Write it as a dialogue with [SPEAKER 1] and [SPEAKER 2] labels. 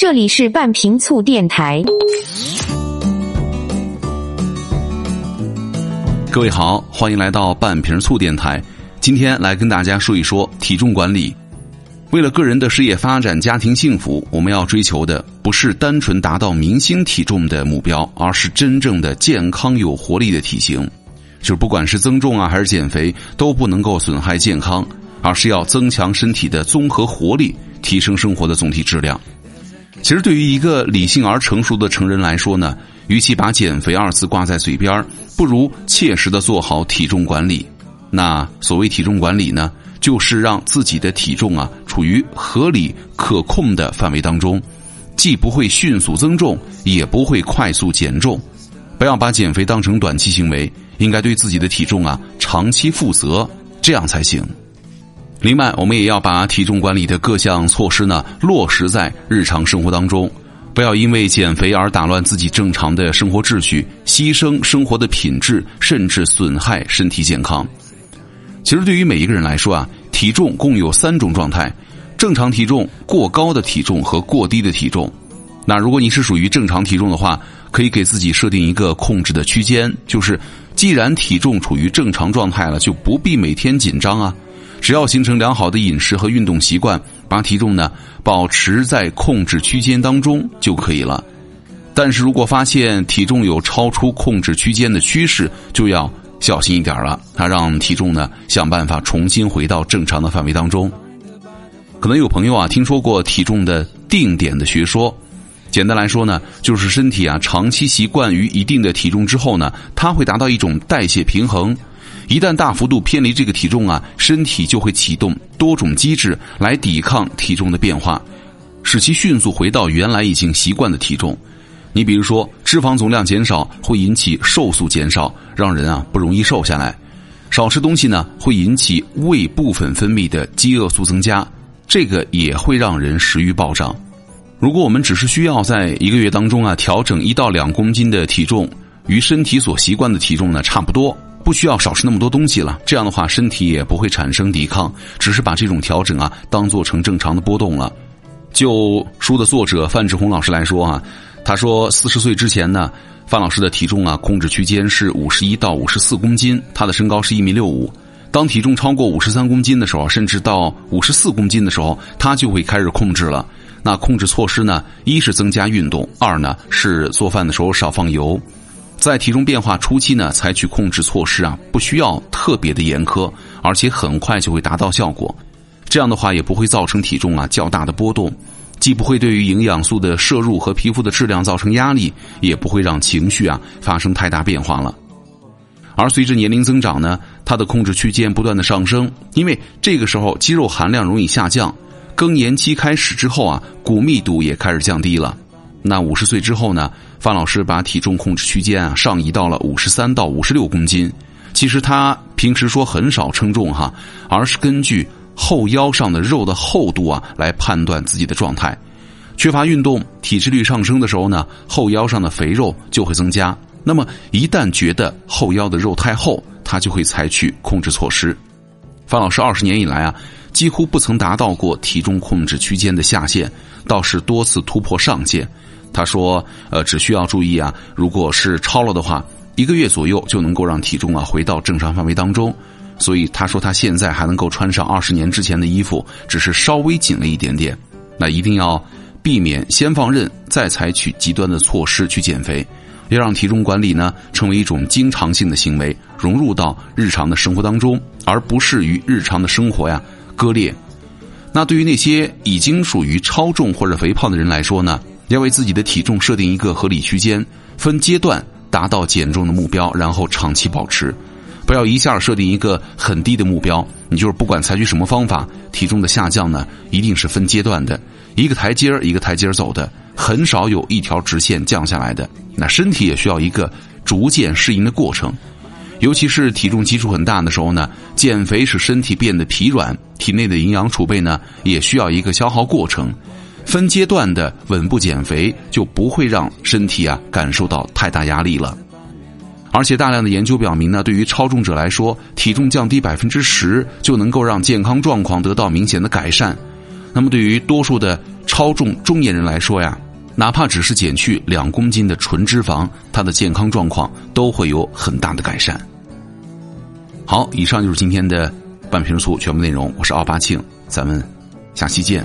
[SPEAKER 1] 这里是半瓶醋电台。
[SPEAKER 2] 各位好，欢迎来到半瓶醋电台。今天来跟大家说一说体重管理。为了个人的事业发展、家庭幸福，我们要追求的不是单纯达到明星体重的目标，而是真正的健康有活力的体型。就不管是增重啊，还是减肥，都不能够损害健康，而是要增强身体的综合活力，提升生活的总体质量。其实，对于一个理性而成熟的成人来说呢，与其把减肥二字挂在嘴边不如切实的做好体重管理。那所谓体重管理呢，就是让自己的体重啊处于合理可控的范围当中，既不会迅速增重，也不会快速减重。不要把减肥当成短期行为，应该对自己的体重啊长期负责，这样才行。另外，我们也要把体重管理的各项措施呢落实在日常生活当中，不要因为减肥而打乱自己正常的生活秩序，牺牲生活的品质，甚至损害身体健康。其实，对于每一个人来说啊，体重共有三种状态：正常体重、过高的体重和过低的体重。那如果你是属于正常体重的话，可以给自己设定一个控制的区间，就是既然体重处于正常状态了，就不必每天紧张啊。只要形成良好的饮食和运动习惯，把体重呢保持在控制区间当中就可以了。但是如果发现体重有超出控制区间的趋势，就要小心一点了。啊，让体重呢想办法重新回到正常的范围当中。可能有朋友啊听说过体重的定点的学说，简单来说呢，就是身体啊长期习惯于一定的体重之后呢，它会达到一种代谢平衡。一旦大幅度偏离这个体重啊，身体就会启动多种机制来抵抗体重的变化，使其迅速回到原来已经习惯的体重。你比如说，脂肪总量减少会引起瘦素减少，让人啊不容易瘦下来；少吃东西呢，会引起胃部分分泌的饥饿素增加，这个也会让人食欲暴涨。如果我们只是需要在一个月当中啊调整一到两公斤的体重，与身体所习惯的体重呢差不多。不需要少吃那么多东西了，这样的话身体也不会产生抵抗，只是把这种调整啊当做成正常的波动了。就书的作者范志红老师来说啊，他说四十岁之前呢，范老师的体重啊控制区间是五十一到五十四公斤，他的身高是一米六五。当体重超过五十三公斤的时候，甚至到五十四公斤的时候，他就会开始控制了。那控制措施呢，一是增加运动，二呢是做饭的时候少放油。在体重变化初期呢，采取控制措施啊，不需要特别的严苛，而且很快就会达到效果。这样的话也不会造成体重啊较大的波动，既不会对于营养素的摄入和皮肤的质量造成压力，也不会让情绪啊发生太大变化了。而随着年龄增长呢，它的控制区间不断的上升，因为这个时候肌肉含量容易下降，更年期开始之后啊，骨密度也开始降低了。那五十岁之后呢？范老师把体重控制区间啊上移到了五十三到五十六公斤。其实他平时说很少称重哈，而是根据后腰上的肉的厚度啊来判断自己的状态。缺乏运动、体脂率上升的时候呢，后腰上的肥肉就会增加。那么一旦觉得后腰的肉太厚，他就会采取控制措施。范老师二十年以来啊，几乎不曾达到过体重控制区间的下限，倒是多次突破上限。他说：“呃，只需要注意啊，如果是超了的话，一个月左右就能够让体重啊回到正常范围当中。所以他说他现在还能够穿上二十年之前的衣服，只是稍微紧了一点点。那一定要避免先放任，再采取极端的措施去减肥，要让体重管理呢成为一种经常性的行为，融入到日常的生活当中，而不是与日常的生活呀割裂。那对于那些已经属于超重或者肥胖的人来说呢？”要为自己的体重设定一个合理区间，分阶段达到减重的目标，然后长期保持。不要一下设定一个很低的目标，你就是不管采取什么方法，体重的下降呢，一定是分阶段的，一个台阶儿一个台阶儿走的，很少有一条直线降下来的。那身体也需要一个逐渐适应的过程，尤其是体重基数很大的时候呢，减肥使身体变得疲软，体内的营养储备呢，也需要一个消耗过程。分阶段的稳步减肥，就不会让身体啊感受到太大压力了。而且大量的研究表明呢，对于超重者来说，体重降低百分之十就能够让健康状况得到明显的改善。那么对于多数的超重中年人来说呀，哪怕只是减去两公斤的纯脂肪，他的健康状况都会有很大的改善。好，以上就是今天的半瓶醋全部内容，我是奥巴庆，咱们下期见。